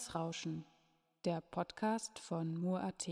Netzrauschen, der Podcast von Mur.at.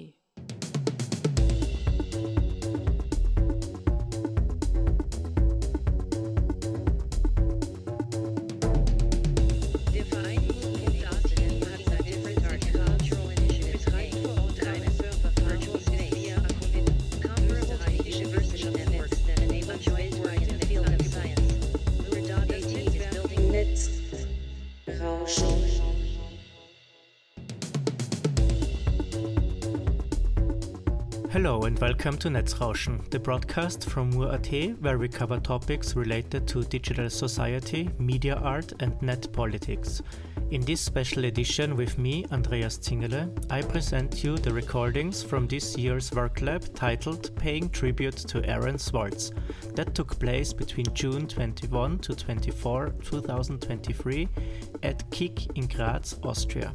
Hello and welcome to Netzrauschen, the broadcast from Mur.at where we cover topics related to digital society, media art and net politics. In this special edition with me, Andreas Zingerle, I present you the recordings from this year's work lab titled Paying Tribute to Aaron Swartz that took place between June 21 to 24, 2023 at KIG in Graz, Austria.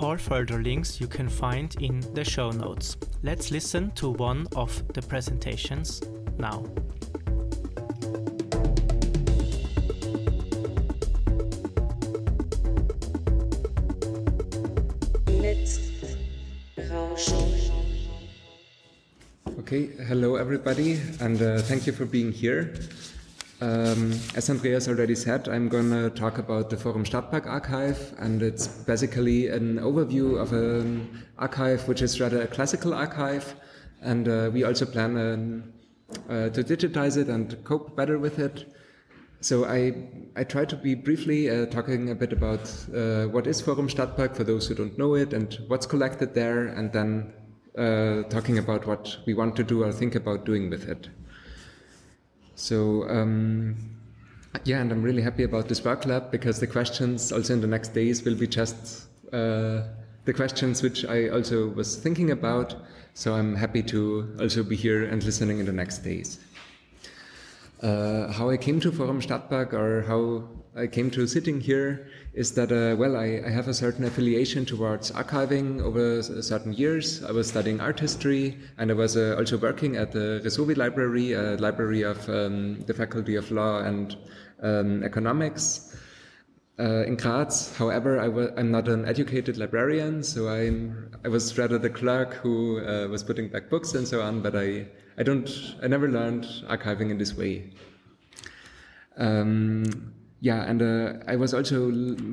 All further links you can find in the show notes. Let's listen to one of the presentations now. Okay, hello everybody, and uh, thank you for being here. Um, as Andreas already said, I'm going to talk about the Forum Stadtpark archive, and it's basically an overview of an archive which is rather a classical archive, and uh, we also plan uh, to digitize it and cope better with it. So I I try to be briefly uh, talking a bit about uh, what is Forum Stadtpark for those who don't know it and what's collected there, and then uh, talking about what we want to do or think about doing with it. So um, yeah, and I'm really happy about this work lab because the questions also in the next days will be just uh, the questions which I also was thinking about. So I'm happy to also be here and listening in the next days. Uh, how I came to Forum Stadtpark or how I came to sitting here is that, uh, well, I, I, have a certain affiliation towards archiving over s- certain years. I was studying art history and I was uh, also working at the ReSoWi Library, a library of um, the Faculty of Law and um, Economics. Uh, in Graz, however, i w- I'm not an educated librarian, so I'm I was rather the clerk who uh, was putting back books and so on. But I I don't I never learned archiving in this way. Um, yeah, and uh, I was also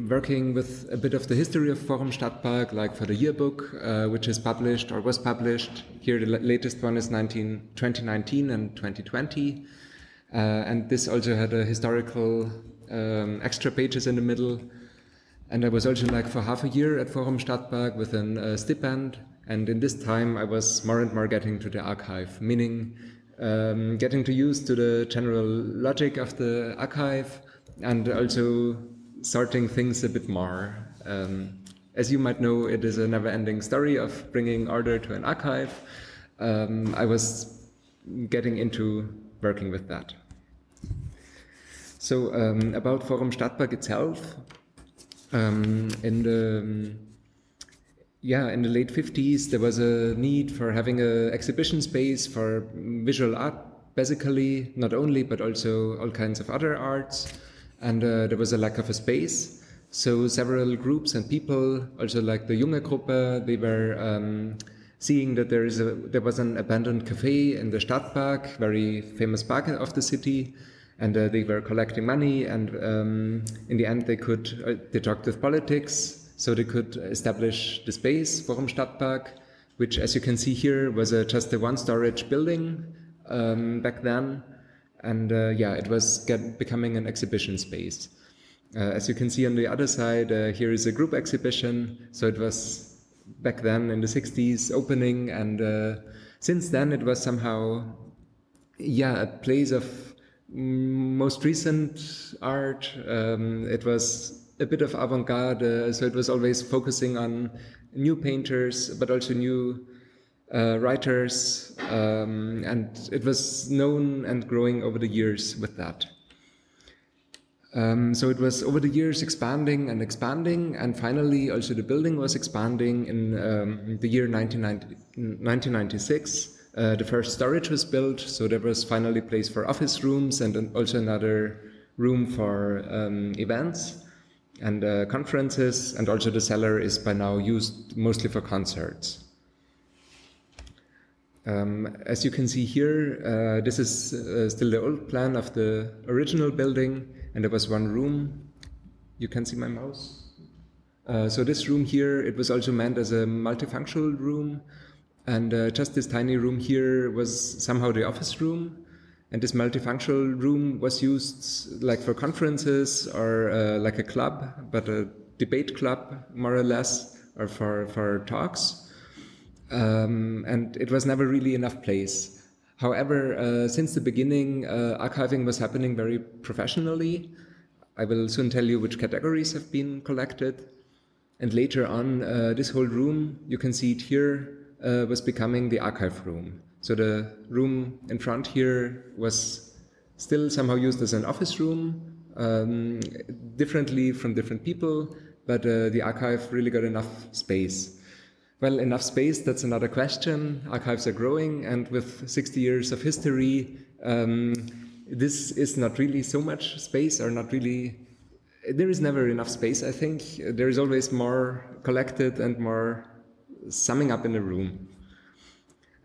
working with a bit of the history of Forum Stadtpark, like for the yearbook, uh, which is published or was published. Here, the latest one is 19, 2019 and 2020. Uh, and this also had a historical um, extra pages in the middle. And I was also like for half a year at Forum Stadtpark with an uh, stipend. And in this time, I was more and more getting to the archive, meaning um, getting to use to the general logic of the archive and also sorting things a bit more. Um, as you might know, it is a never-ending story of bringing order to an archive. Um, I was getting into working with that. So um, about Forum Stadtpark itself, um, in the yeah in the late 50s there was a need for having an exhibition space for visual art basically not only but also all kinds of other arts and uh, there was a lack of a space. So several groups and people also like the junge gruppe they were um, seeing that there is a there was an abandoned cafe in the Stadtpark very famous park of the city. And uh, they were collecting money and um, in the end they could uh, they talked with politics. So they could establish the space Forum Stadtpark which, as you can see here, was a, just a one storage building um, back then. And uh, yeah, it was get, becoming an exhibition space. Uh, as you can see on the other side, uh, here is a group exhibition. So it was back then in the 60s opening, and uh, since then it was somehow, yeah, a place of most recent art. Um, it was a bit of avant garde, so it was always focusing on new painters, but also new uh, writers, um, and it was known and growing over the years with that. Um, so it was over the years expanding and expanding, and finally also the building was expanding in um, the year 1996. Uh, the first storage was built, so there was finally place for office rooms and also another room for um, events and uh, conferences, and also the cellar is by now used mostly for concerts. Um, as you can see here, uh, this is uh, still the old plan of the original building, and there was one room. You can see my mouse. Uh, so this room here, it was also meant as a multifunctional room, and uh, just this tiny room here was somehow the office room, and this multifunctional room was used like for conferences or uh, like a club, but a debate club more or less, or for for talks um, and it was never really enough place. However, uh, since the beginning, uh, archiving was happening very professionally. I will soon tell you which categories have been collected. And later on, uh, this whole room, you can see it here, uh, was becoming the archive room. So the room in front here was still somehow used as an office room, um, differently from different people, but uh, the archive really got enough space. Well, enough space, that's another question. Archives are growing, and with 60 years of history, um, this is not really so much space, or not really. There is never enough space, I think. There is always more collected and more summing up in a room.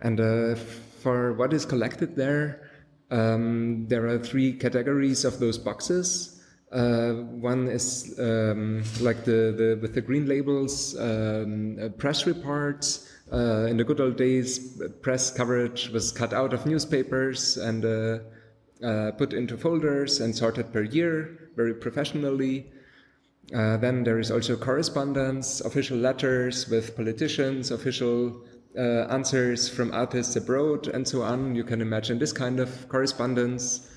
And uh, for what is collected there, um, there are three categories of those boxes. Uh, one is um, like the, the with the green labels, um, uh, press reports. Uh, in the good old days, press coverage was cut out of newspapers and uh, uh, put into folders and sorted per year, very professionally. Uh, then there is also correspondence, official letters with politicians, official answers from artists abroad, and so on. You can imagine this kind of correspondence.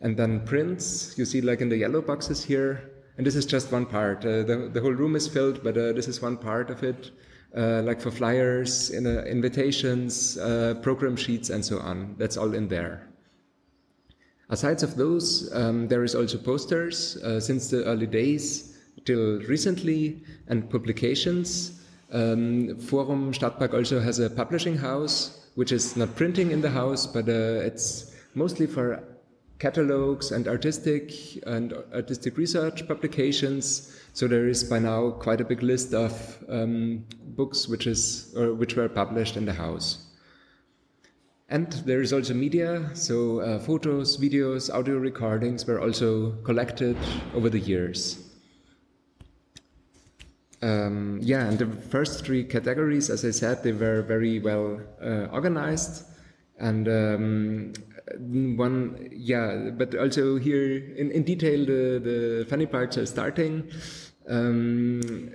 And then prints, you see like in the yellow boxes here. And this is just one part. Uh, the, the whole room is filled, but uh, this is one part of it. Uh, like for flyers, in, uh, invitations, uh, program sheets, and so on. That's all in there. Aside of those, um, there is also posters uh, since the early days till recently, and publications. Um, Forum Stadtpark also has a publishing house, which is not printing in the house, but it's mostly for catalogs and artistic and artistic research publications. So there is by now quite a big list of um, books which is which were published in the house. And there is also media, so uh, photos, videos, audio recordings were also collected over the years. Um, yeah, and the first three categories, as I said, they were very well uh, organized, and um, one yeah but also here in, in detail the, the funny parts are starting. Um,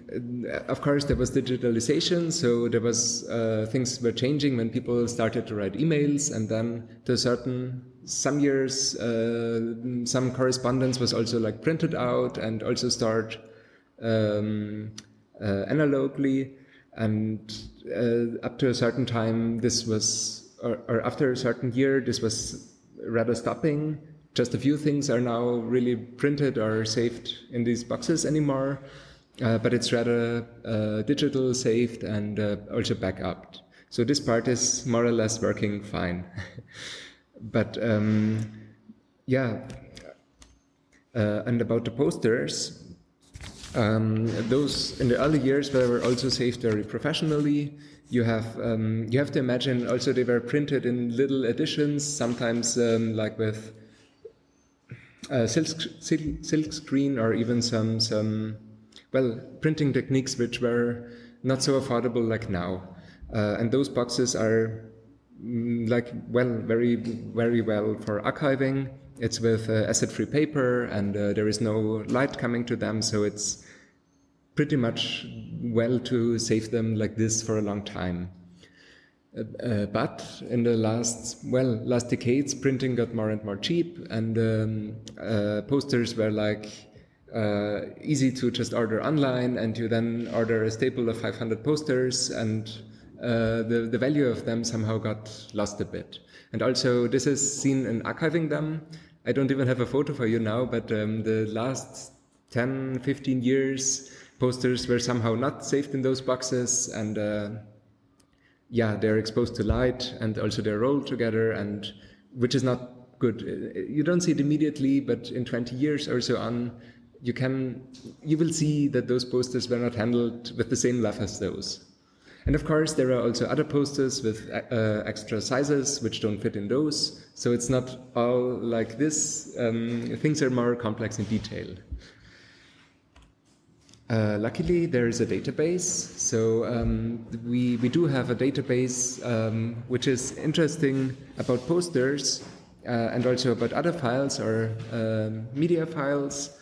of course there was digitalization so there was uh, things were changing when people started to write emails and then to a certain some years uh, some correspondence was also like printed out and also stored um, uh, analogically and uh, up to a certain time this was or, or after a certain year, this was rather stopping. Just a few things are now really printed or saved in these boxes anymore, uh, but it's rather uh, digital, saved, and uh, also backup. So this part is more or less working fine. but um, yeah, uh, and about the posters, um, those in the early years were also saved very professionally you have um, you have to imagine also they were printed in little editions, sometimes um, like with uh, silk, silk, silk screen or even some some well printing techniques which were not so affordable like now. Uh, and those boxes are mm, like well, very very well for archiving. It's with uh, acid-free paper, and uh, there is no light coming to them, so it's pretty much well to save them like this for a long time. Uh, uh, but in the last well last decades, printing got more and more cheap, and um, uh, posters were like uh, easy to just order online, and you then order a staple of 500 posters, and uh, the the value of them somehow got lost a bit. And also, this is seen in archiving them. I don't even have a photo for you now, but um, the last 10, 15 years, posters were somehow not saved in those boxes, and uh, yeah, they're exposed to light and also they're rolled together, and which is not good. You don't see it immediately, but in 20 years or so on, you can you will see that those posters were not handled with the same love as those. And of course, there are also other posters with uh, extra sizes which don't fit in those. So it's not all like this. Um, things are more complex in detail. Uh, luckily, there is a database. So um, we, we do have a database um, which is interesting about posters uh, and also about other files or um, media files.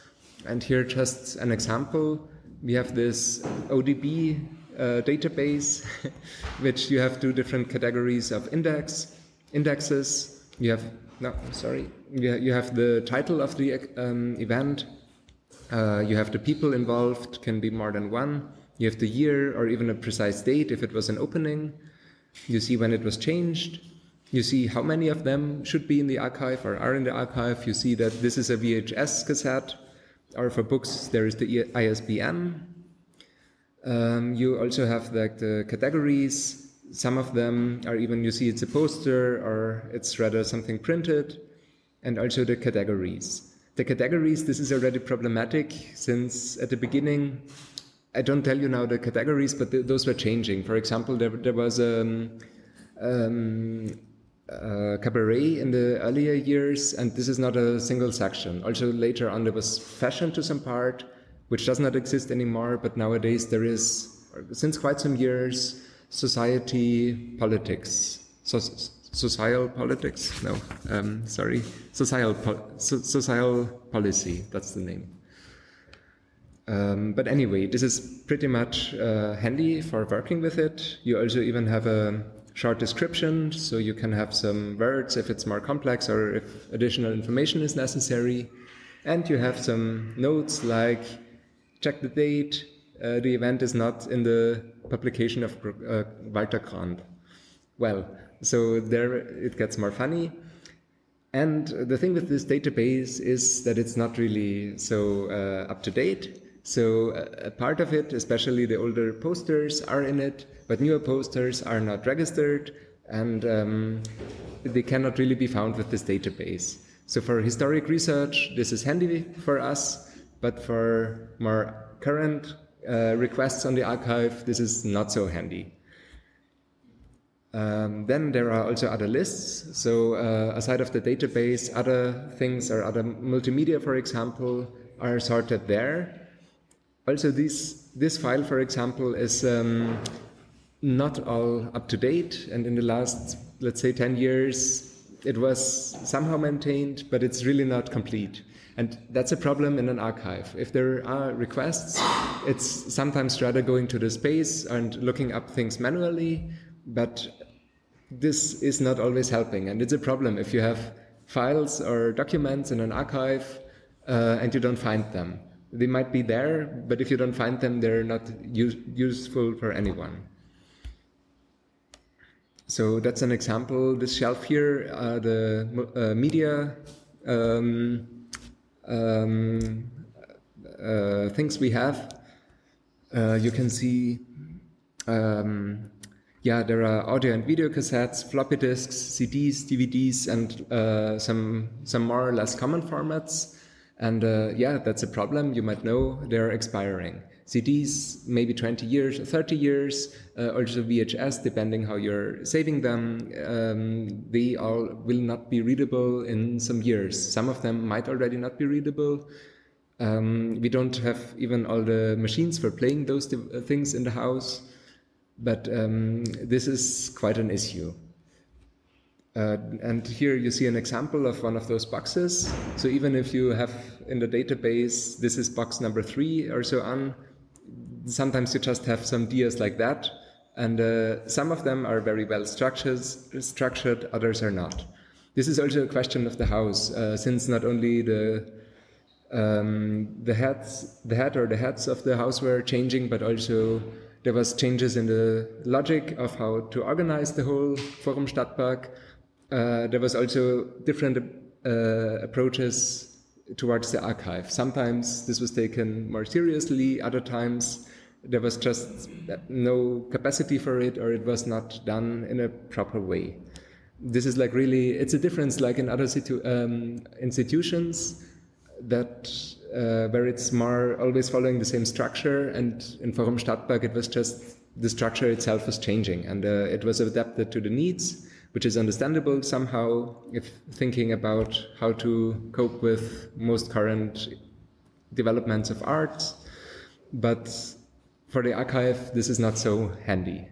And here, just an example. We have this ODB uh, database, which you have two different categories of index indexes. You have no, sorry. You have the title of the um, event uh, you have the people involved, can be more than one. You have the year or even a precise date if it was an opening. You see when it was changed. You see how many of them should be in the archive or are in the archive. You see that this is a VHS cassette, or for books, there is the ISBN. Um, you also have like the categories. Some of them are even, you see it's a poster or it's rather something printed, and also the categories. The categories, this is already problematic since at the beginning, I don't tell you now the categories, but th those were changing. For example, there, there was a, um, um, a cabaret in the earlier years, and this is not a single section. Also, later on, there was fashion to some part, which does not exist anymore, but nowadays there is, since quite some years, society, politics. So, social politics. No, um, sorry, social po- so, social policy. That's the name. Um, but anyway, this is pretty much uh, handy for working with it. You also even have a short description, so you can have some words if it's more complex or if additional information is necessary. And you have some notes like check the date. Uh, the event is not in the publication of uh, Walter Grant. Well, so there it gets more funny. And the thing with this database is that it's not really so uh, up to date. So uh, a part of it, especially the older posters, are in it, but newer posters are not registered, and um, they cannot really be found with this database. So for historic research, this is handy for us, but for more current uh, requests on the archive, this is not so handy. Um, then there are also other lists. So uh, aside of the database, other things or other multimedia, for example, are sorted there. Also, this this file, for example, is um, not all up to date, and in the last, let's say, 10 years, it was somehow maintained, but it's really not complete. And that's a problem in an archive. If there are requests, it's sometimes rather going to the space and looking up things manually, but this is not always helping. And it's a problem if you have files or documents in an archive uh, and you don't find them. They might be there, but if you don't find them, they're not use useful for anyone. So that's an example. This shelf here are the uh, media um, um, uh, things we have. Uh, you can see um, yeah, there are audio and video cassettes, floppy disks, CDs, DVDs, and uh, some some more or less common formats. And uh, yeah, that's a problem. You might know they're expiring. CDs, maybe 20 years, 30 years, uh, also VHS, depending how you're saving them, um, they all will not be readable in some years. Some of them might already not be readable. Um, we don't have even all the machines for playing those things in the house But um, this is quite an issue. Uh, and here you see an example of one of those boxes. So even if you have in the database, this is box number three or so on, sometimes you just have some dias like that. And uh, some of them are very well structured, structured, others are not. This is also a question of the house, uh, since not only the um, the heads, the head or the heads of the house were changing, but also there was changes in the logic of how to organize the whole Forum Stadtpark. Uh, there was also different uh, approaches towards the archive. Sometimes this was taken more seriously, other times there was just no capacity for it or it was not done in a proper way this is like really it's a difference like in other situ- um, institutions that uh, where it's more always following the same structure. And in forum stadtpark it was just the structure itself was changing. And uh, it was adapted to the needs which is understandable somehow if thinking about how to cope with most current developments of art but for the archive this is not so handy.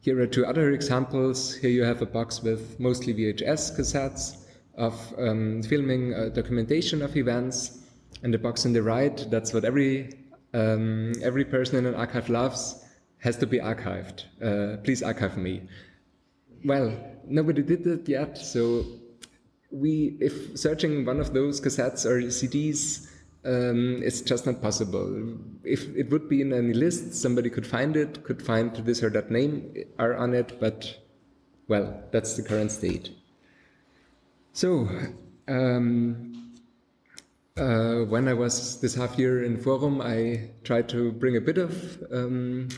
Here are two other examples. Here you have a box with mostly VHS cassettes of um, filming uh, documentation of events. And the box on the right, that's what every, um, every person in an archive loves, has to be archived. Uh, please archive me. Well, nobody did it yet, so we, if searching one of those cassettes or CDs um, it's just not possible. If it would be in any list, somebody could find it, could find this or that name are on it, but well, that's the current state. So, um, uh, when I was this half year in Forum, I tried to bring a bit of um,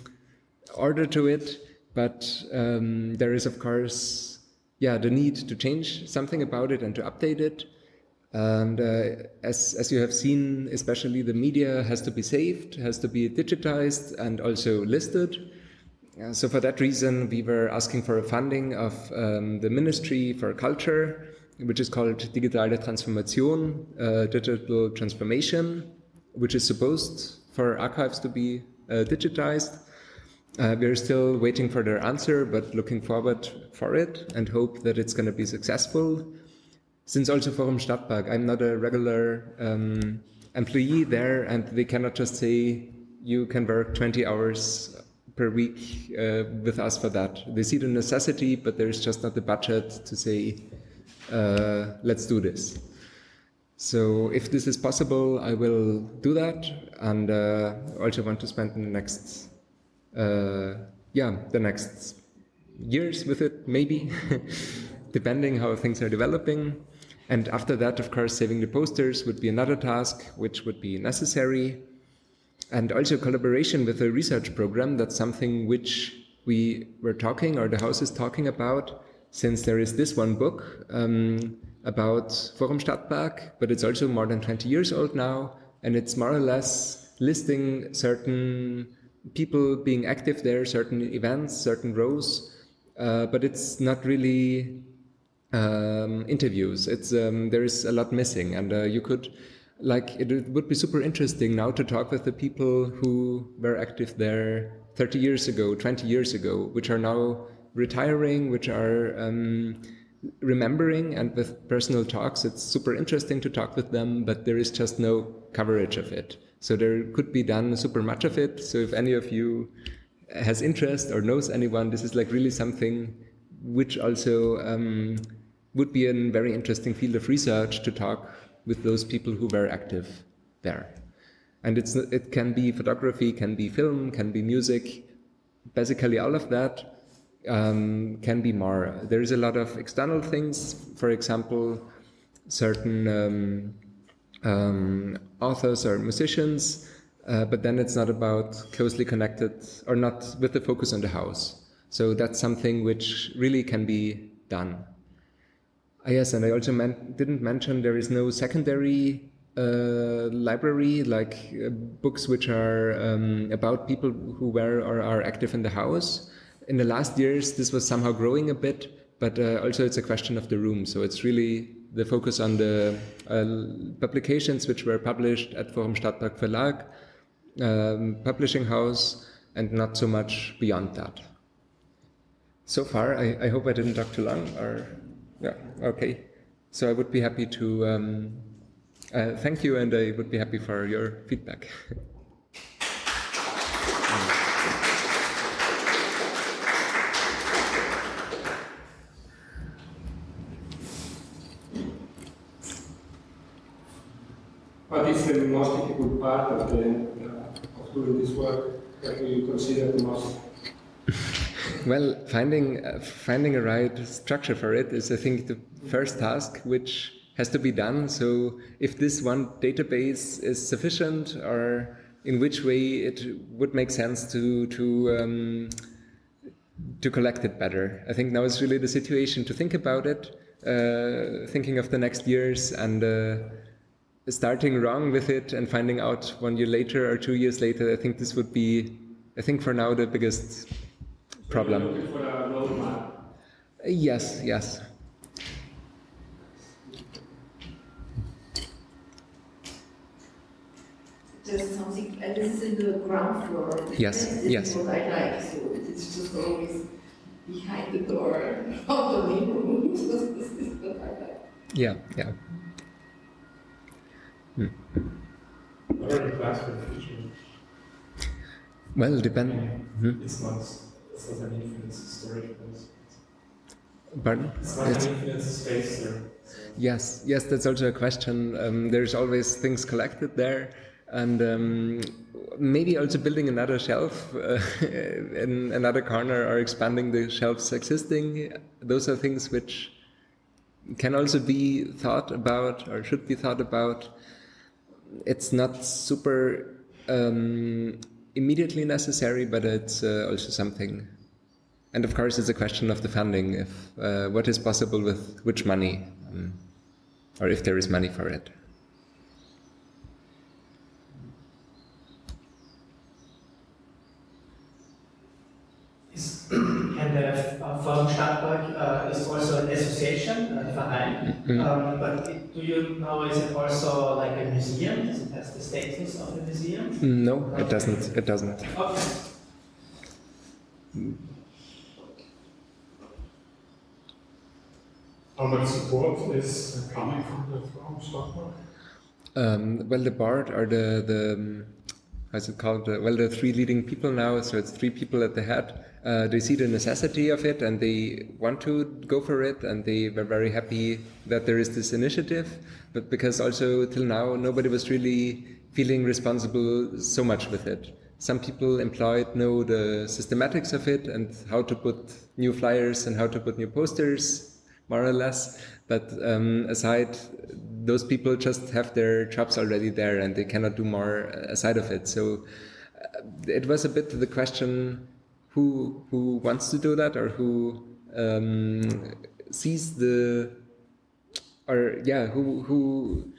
order to it, but um, there is, of course, yeah, the need to change something about it and to update it. And uh, as, as you have seen, especially the media has to be saved, has to be digitized and also listed. So for that reason, we were asking for a funding of um, the Ministry for Culture, which is called Digitale Transformation, uh, digital transformation, which is supposed for archives to be uh, digitized. Uh, we're still waiting for their answer, but looking forward for it and hope that it's going to be successful since also Forum Stadtpark, I'm not a regular um, employee there, and they cannot just say you can work 20 hours per week uh, with us for that. They see the necessity, but there's just not the budget to say, uh, let's do this. So if this is possible, I will do that, and uh, also want to spend the next, uh, yeah, the next years with it, maybe, depending how things are developing. And after that, of course, saving the posters would be another task, which would be necessary. And also collaboration with a research program, that's something which we were talking, or the house is talking about, since there is this one book um, about Forum Stadtpark, but it's also more than 20 years old now, and it's more or less listing certain people being active there, certain events, certain rows, uh, but it's not really um, interviews. It's um, there is a lot missing, and uh, you could like it would be super interesting now to talk with the people who were active there 30 years ago, 20 years ago, which are now retiring, which are um, remembering, and with personal talks, it's super interesting to talk with them, but there is just no coverage of it. So there could be done super much of it. So if any of you has interest or knows anyone, this is like really something which also um, would be a very interesting field of research to talk with those people who were active there. And it's, it can be photography, can be film, can be music, basically all of that um, can be more. There is a lot of external things, for example, certain um, um, authors or musicians, uh, but then it's not about closely connected or not with the focus on the house. So that's something which really can be done. Ah, yes, and I also man didn't mention there is no secondary uh, library, like uh, books which are um, about people who were or are active in the house. In the last years, this was somehow growing a bit, but uh, also it's a question of the room. So it's really the focus on the uh, publications which were published at Forum Stadtpark Verlag, um, publishing house, and not so much beyond that. So far, I, I hope I didn't talk too long, or yeah, okay. So I would be happy to um, uh, thank you, and I would be happy for your feedback. What is the most difficult part of, the, uh, of doing this work? What do you consider the most? Well, finding uh, finding a right structure for it is, I think, the first task which has to be done. So, if this one database is sufficient, or in which way it would make sense to to um, to collect it better. I think now is really the situation to think about it, uh, thinking of the next years and. Uh, starting wrong with it and finding out one year later or two years later, I think this would be, I think for now, the biggest problem. You're looking for a. Yes, yes. just something, and this is in the ground floor. Yes, This yes. is what I like, so it's just always behind the door of the living room. This is what I like. Yeah, yeah. What are the plans for the future? Well, depend. Hmm? It's not, it's not an infinite storage place. Pardon? It's not It's- an infinite space there. So Yes, yes, that's also a question. Um, there's always things collected there, and um, maybe also building another shelf uh, in another corner or expanding the shelves existing. Those are things which can also be thought about or should be thought about. It's not super um, immediately necessary, but it's uh, also something. And of course, it's a question of the funding. If uh, what is possible with which money, um, or if there is money for it. and the uh, Forum Stadtpark uh, is also an association, a Verein. Mhm. Um, but it, do you know, is it also like a museum? Does it has the status of a museum? No, it doesn't. It doesn't. Okay. How much support is coming from the Forum Stadtpark? Um, well, the board are the the um, how's it called? Uh, well, the three leading people now. So it's three people at the head. Uh, they see the necessity of it and they want to go for it, and they were very happy that there is this initiative. But because also till now nobody was really feeling responsible so much with it. Some people employed know the systematics of it and how to put new flyers and how to put new posters more or less. But um, aside, those people just have their jobs already there and they cannot do more aside of it. So uh, it was a bit the question who who wants to do that or who um, sees the or yeah who who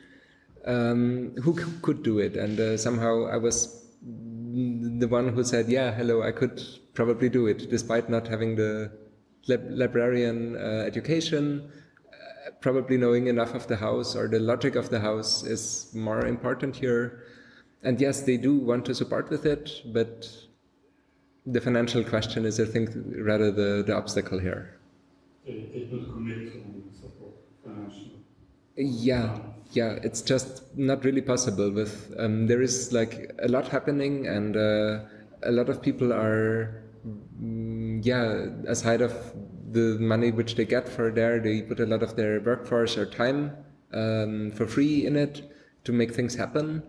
um, who could do it and uh, somehow I was the one who said yeah hello I could probably do it despite not having the lib- librarian uh, education uh, probably knowing enough of the house or the logic of the house is more important here and yes they do want to support with it but the financial question is I think rather the, the obstacle here they don't commit to support financially. Yeah, yeah, it's just not really possible. With um, there is like a lot happening, and uh, a lot of people are, mm, yeah, aside of the money which they get for there, they put a lot of their workforce or time um, for free in it to make things happen.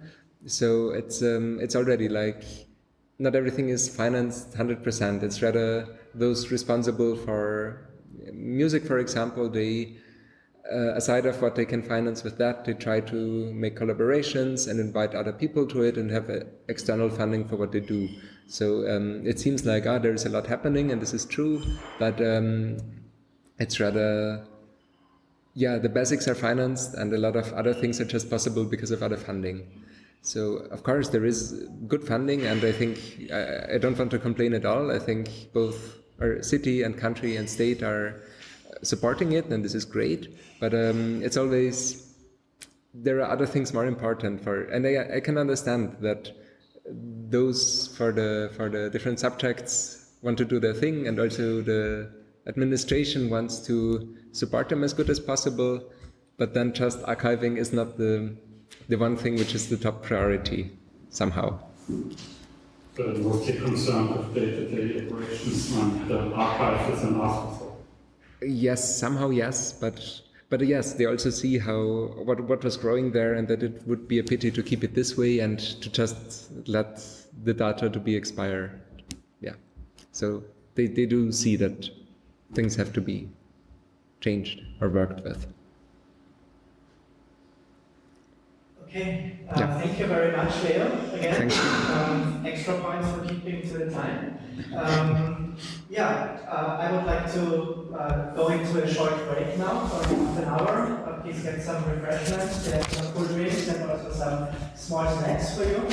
So it's um, it's already like not everything is financed hundred percent. It's rather those responsible for music, for example, they uh, aside of what they can finance with that, they try to make collaborations and invite other people to it and have uh, external funding for what they do. So um, it seems like ah, there is a lot happening, and this is true, but um, it's rather yeah, the basics are financed, and a lot of other things are just possible because of other funding. So of course there is good funding, and I think I, I don't want to complain at all. I think both our city and country and state are supporting it, and this is great. But um, it's always there are other things more important for, and I, I can understand that those for the for the different subjects want to do their thing, and also the administration wants to support them as good as possible. But then just archiving is not the the one thing which is the top priority somehow. So mostly concerned with day-to-day operations and the archive is an afterthought. Yes, somehow yes, but but uh, yes, they also see how what what was growing there, and that it would be a pity to keep it this way and to just let the data to be expired. Yeah, so they they do see that things have to be changed or worked with. Okay, uh, Yeah. thank you very much, Leo. Again, Thank you. Um, extra points for keeping to the time. Um, yeah, uh, I would like to uh, go into a short break now for half an hour. Uh, please get some refreshments, get some cool drinks, and also some small snacks for you.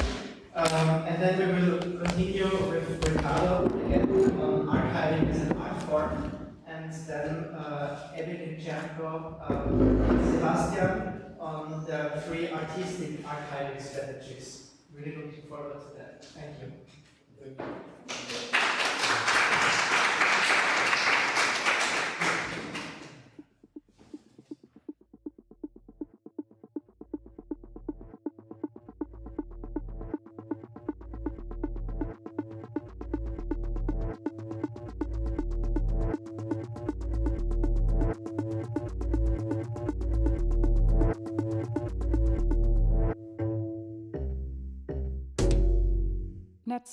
Um, and then we will continue with Ricardo again on archiving as an art form, and then uh, Evelyn Cherko, uh, Sebastian Um, on the free artistic archiving strategies. Really looking forward to that. Thank you.